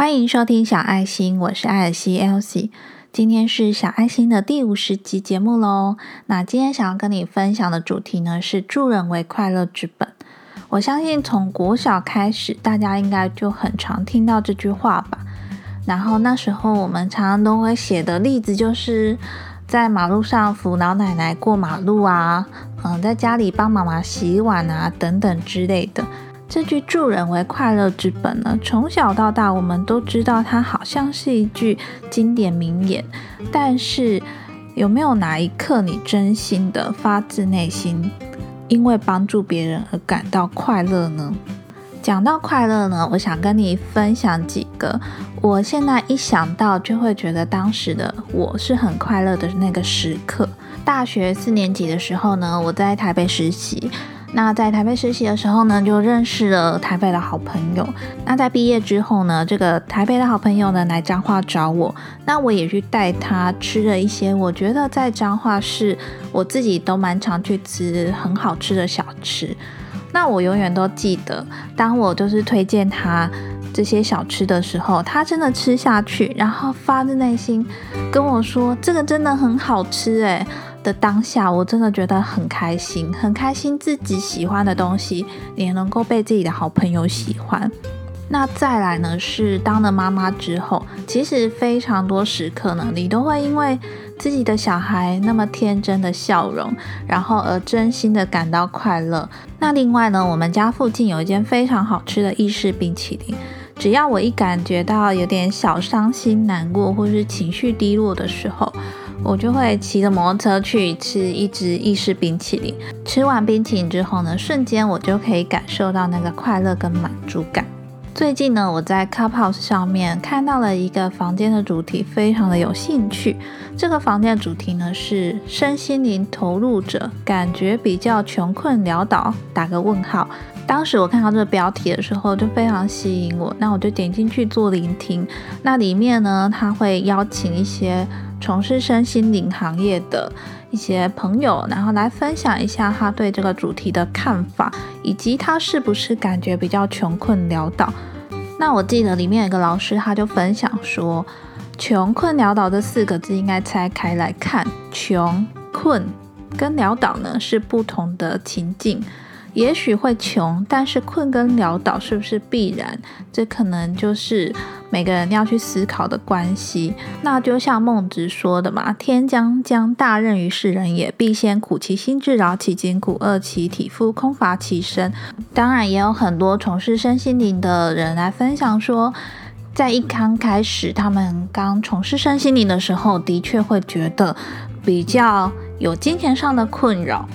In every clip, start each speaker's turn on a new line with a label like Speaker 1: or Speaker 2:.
Speaker 1: 欢迎收听小爱心，我是艾尔西 Elsie。今天是小爱心的第五十集节目喽。那今天想要跟你分享的主题呢是“助人为快乐之本”。我相信从国小开始，大家应该就很常听到这句话吧。然后那时候我们常常都会写的例子，就是在马路上扶老奶奶过马路啊，嗯，在家里帮妈妈洗碗啊等等之类的。这句“助人为快乐之本”呢，从小到大我们都知道它好像是一句经典名言，但是有没有哪一刻你真心的发自内心？因为帮助别人而感到快乐呢？讲到快乐呢，我想跟你分享几个我现在一想到就会觉得当时的我是很快乐的那个时刻。大学四年级的时候呢，我在台北实习。那在台北实习的时候呢，就认识了台北的好朋友。那在毕业之后呢，这个台北的好朋友呢来彰化找我，那我也去带他吃了一些我觉得在彰化是我自己都蛮常去吃很好吃的小吃。那我永远都记得，当我就是推荐他这些小吃的时候，他真的吃下去，然后发自内心跟我说：“这个真的很好吃。”诶。的当下，我真的觉得很开心，很开心自己喜欢的东西也能够被自己的好朋友喜欢。那再来呢，是当了妈妈之后，其实非常多时刻呢，你都会因为自己的小孩那么天真的笑容，然后而真心的感到快乐。那另外呢，我们家附近有一间非常好吃的意式冰淇淋，只要我一感觉到有点小伤心、难过或是情绪低落的时候。我就会骑着摩托车去吃一支意式冰淇淋。吃完冰淇淋之后呢，瞬间我就可以感受到那个快乐跟满足感。最近呢，我在 Clubhouse 上面看到了一个房间的主题，非常的有兴趣。这个房间的主题呢是身心灵投入者感觉比较穷困潦倒，打个问号。当时我看到这个标题的时候就非常吸引我，那我就点进去做聆听。那里面呢，他会邀请一些。从事身心灵行业的一些朋友，然后来分享一下他对这个主题的看法，以及他是不是感觉比较穷困潦倒。那我记得里面有个老师，他就分享说，穷困潦倒这四个字应该拆开来看，穷困跟潦倒呢是不同的情境。也许会穷，但是困跟潦倒是不是必然？这可能就是每个人要去思考的关系。那就像孟子说的嘛：“天将降大任于世人也，必先苦其心志，劳其筋骨，饿其体肤，空乏其身。”当然，也有很多从事身心灵的人来分享说，在一刚开始，他们刚从事身心灵的时候，的确会觉得比较有金钱上的困扰。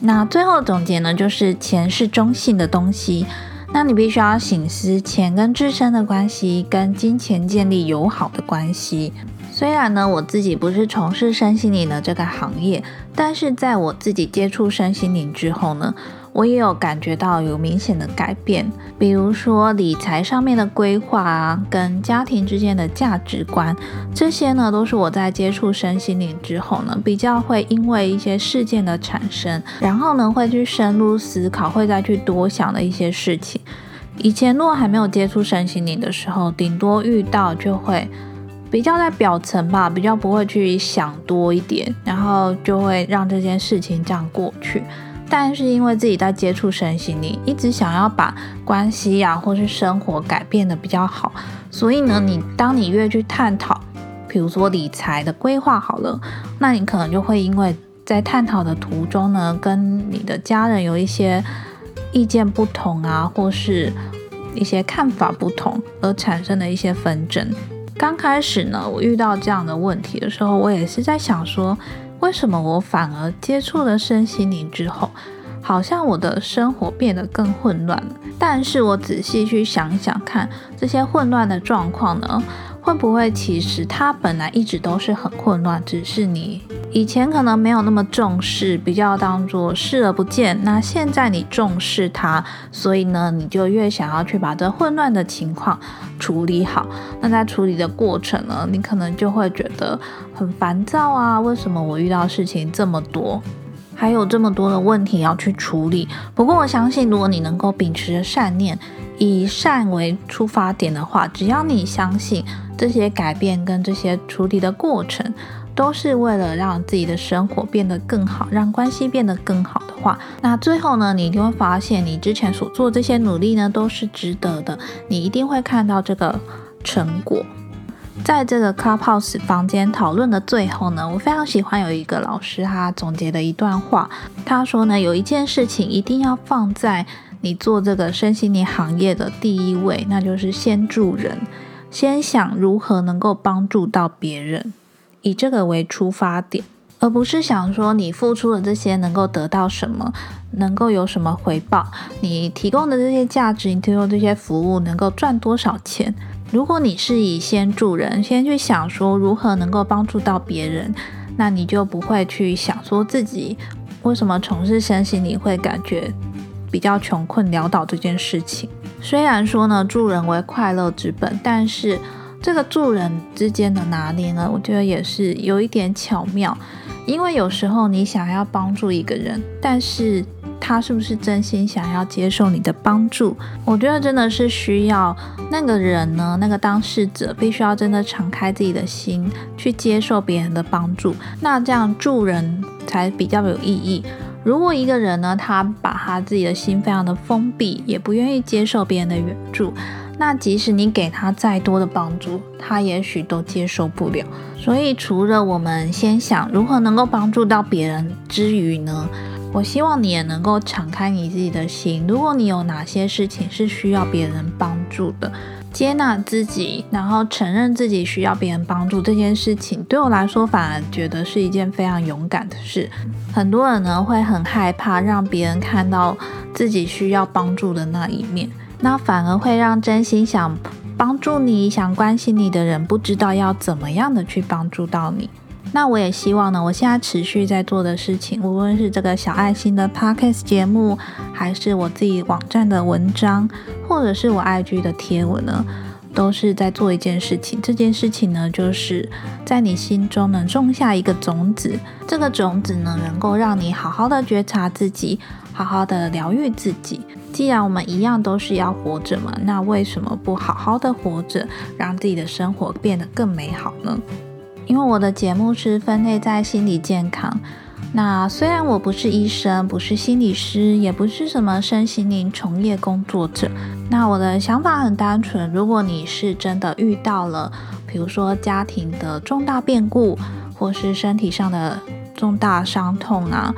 Speaker 1: 那最后总结呢，就是钱是中性的东西，那你必须要醒思钱跟自身的关系，跟金钱建立友好的关系。虽然呢，我自己不是从事身心灵的这个行业，但是在我自己接触身心灵之后呢。我也有感觉到有明显的改变，比如说理财上面的规划啊，跟家庭之间的价值观，这些呢都是我在接触身心灵之后呢，比较会因为一些事件的产生，然后呢会去深入思考，会再去多想的一些事情。以前如果还没有接触身心灵的时候，顶多遇到就会比较在表层吧，比较不会去想多一点，然后就会让这件事情这样过去。但是因为自己在接触身心灵，一直想要把关系呀，或是生活改变的比较好，所以呢，你当你越去探讨，比如说理财的规划好了，那你可能就会因为在探讨的途中呢，跟你的家人有一些意见不同啊，或是一些看法不同而产生的一些纷争。刚开始呢，我遇到这样的问题的时候，我也是在想说。为什么我反而接触了身心灵之后，好像我的生活变得更混乱了？但是我仔细去想想看，这些混乱的状况呢？会不会其实它本来一直都是很混乱，只是你以前可能没有那么重视，比较当做视而不见。那现在你重视它，所以呢，你就越想要去把这混乱的情况处理好。那在处理的过程呢，你可能就会觉得很烦躁啊，为什么我遇到事情这么多？还有这么多的问题要去处理。不过我相信，如果你能够秉持着善念，以善为出发点的话，只要你相信这些改变跟这些处理的过程都是为了让自己的生活变得更好，让关系变得更好的话，那最后呢，你一定会发现你之前所做这些努力呢都是值得的，你一定会看到这个成果。在这个 Clubhouse 房间讨论的最后呢，我非常喜欢有一个老师他总结的一段话，他说呢，有一件事情一定要放在你做这个身心灵行业的第一位，那就是先助人，先想如何能够帮助到别人，以这个为出发点，而不是想说你付出的这些能够得到什么，能够有什么回报，你提供的这些价值，你提供这些服务能够赚多少钱。如果你是以先助人，先去想说如何能够帮助到别人，那你就不会去想说自己为什么从事身心你会感觉比较穷困潦倒这件事情。虽然说呢，助人为快乐之本，但是这个助人之间的拿捏呢，我觉得也是有一点巧妙，因为有时候你想要帮助一个人，但是他是不是真心想要接受你的帮助？我觉得真的是需要那个人呢，那个当事者必须要真的敞开自己的心去接受别人的帮助，那这样助人才比较有意义。如果一个人呢，他把他自己的心非常的封闭，也不愿意接受别人的援助，那即使你给他再多的帮助，他也许都接受不了。所以，除了我们先想如何能够帮助到别人之余呢？我希望你也能够敞开你自己的心。如果你有哪些事情是需要别人帮助的，接纳自己，然后承认自己需要别人帮助这件事情，对我来说反而觉得是一件非常勇敢的事。很多人呢会很害怕让别人看到自己需要帮助的那一面，那反而会让真心想帮助你、想关心你的人不知道要怎么样的去帮助到你。那我也希望呢，我现在持续在做的事情，无论是这个小爱心的 podcast 节目，还是我自己网站的文章，或者是我 IG 的贴文呢，都是在做一件事情。这件事情呢，就是在你心中呢种下一个种子，这个种子呢，能够让你好好的觉察自己，好好的疗愈自己。既然我们一样都是要活着嘛，那为什么不好好的活着，让自己的生活变得更美好呢？因为我的节目是分类在心理健康，那虽然我不是医生，不是心理师，也不是什么身心灵从业工作者，那我的想法很单纯：如果你是真的遇到了，比如说家庭的重大变故，或是身体上的重大伤痛啊，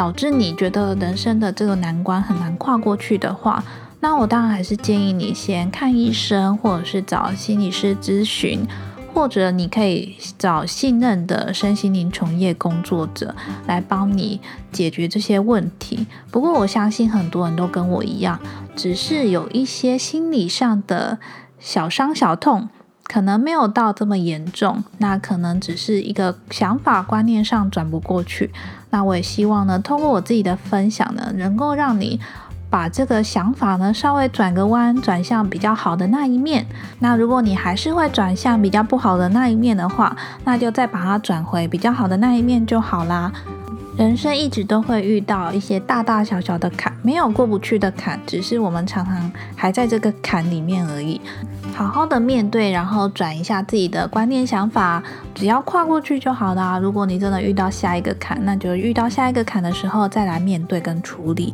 Speaker 1: 导致你觉得人生的这个难关很难跨过去的话，那我当然还是建议你先看医生，或者是找心理师咨询。或者你可以找信任的身心灵从业工作者来帮你解决这些问题。不过我相信很多人都跟我一样，只是有一些心理上的小伤小痛，可能没有到这么严重。那可能只是一个想法观念上转不过去。那我也希望呢，通过我自己的分享呢，能够让你。把这个想法呢稍微转个弯，转向比较好的那一面。那如果你还是会转向比较不好的那一面的话，那就再把它转回比较好的那一面就好啦。人生一直都会遇到一些大大小小的坎，没有过不去的坎，只是我们常常还在这个坎里面而已。好好的面对，然后转一下自己的观念想法，只要跨过去就好啦。如果你真的遇到下一个坎，那就遇到下一个坎的时候再来面对跟处理。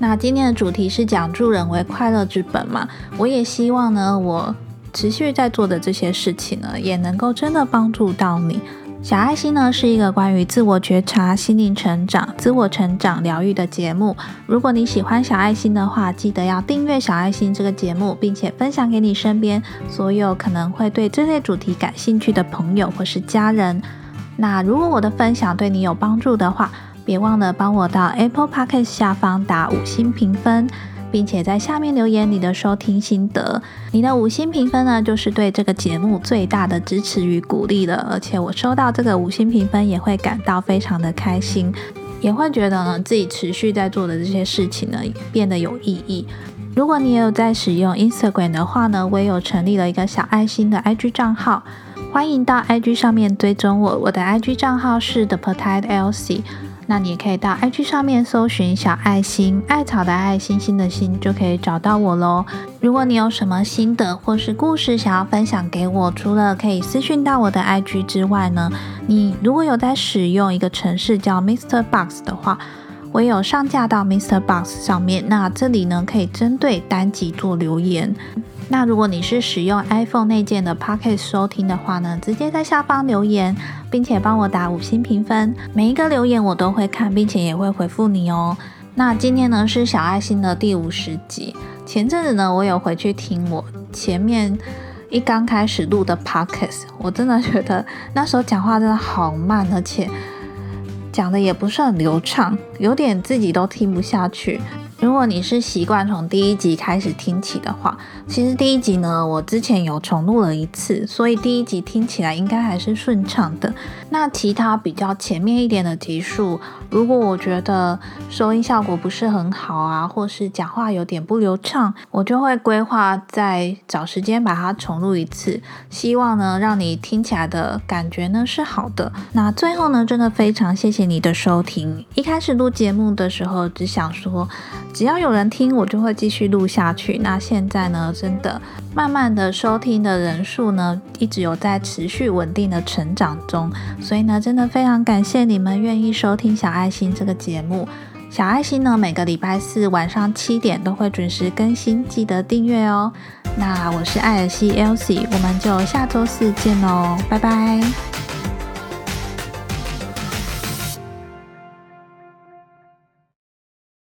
Speaker 1: 那今天的主题是讲助人为快乐之本嘛？我也希望呢，我持续在做的这些事情呢，也能够真的帮助到你。小爱心呢是一个关于自我觉察、心灵成长、自我成长、疗愈的节目。如果你喜欢小爱心的话，记得要订阅小爱心这个节目，并且分享给你身边所有可能会对这类主题感兴趣的朋友或是家人。那如果我的分享对你有帮助的话，别忘了帮我到 Apple Podcast 下方打五星评分，并且在下面留言你的收听心得。你的五星评分呢，就是对这个节目最大的支持与鼓励了。而且我收到这个五星评分，也会感到非常的开心，也会觉得呢自己持续在做的这些事情呢变得有意义。如果你也有在使用 Instagram 的话呢，我也有成立了一个小爱心的 IG 账号，欢迎到 IG 上面追踪我。我的 IG 账号是 The Petite Elsie。那你也可以到 IG 上面搜寻小爱心，艾草的爱，心心的心，就可以找到我喽。如果你有什么心得或是故事想要分享给我，除了可以私讯到我的 IG 之外呢，你如果有在使用一个城市叫 Mr. Box 的话，我有上架到 Mr. Box 上面。那这里呢，可以针对单集做留言。那如果你是使用 iPhone 内建的 Pocket 收听的话呢，直接在下方留言，并且帮我打五星评分，每一个留言我都会看，并且也会回复你哦。那今天呢是小爱心的第五十集。前阵子呢，我有回去听我前面一刚开始录的 Pocket，我真的觉得那时候讲话真的好慢，而且讲的也不是很流畅，有点自己都听不下去。如果你是习惯从第一集开始听起的话，其实第一集呢，我之前有重录了一次，所以第一集听起来应该还是顺畅的。那其他比较前面一点的集数，如果我觉得收音效果不是很好啊，或是讲话有点不流畅，我就会规划再找时间把它重录一次，希望呢让你听起来的感觉呢是好的。那最后呢，真的非常谢谢你的收听。一开始录节目的时候，只想说。只要有人听，我就会继续录下去。那现在呢，真的慢慢的收听的人数呢，一直有在持续稳定的成长中。所以呢，真的非常感谢你们愿意收听小爱心这个节目。小爱心呢，每个礼拜四晚上七点都会准时更新，记得订阅哦。那我是艾尔西 Elsie，我们就下周四见喽，拜拜。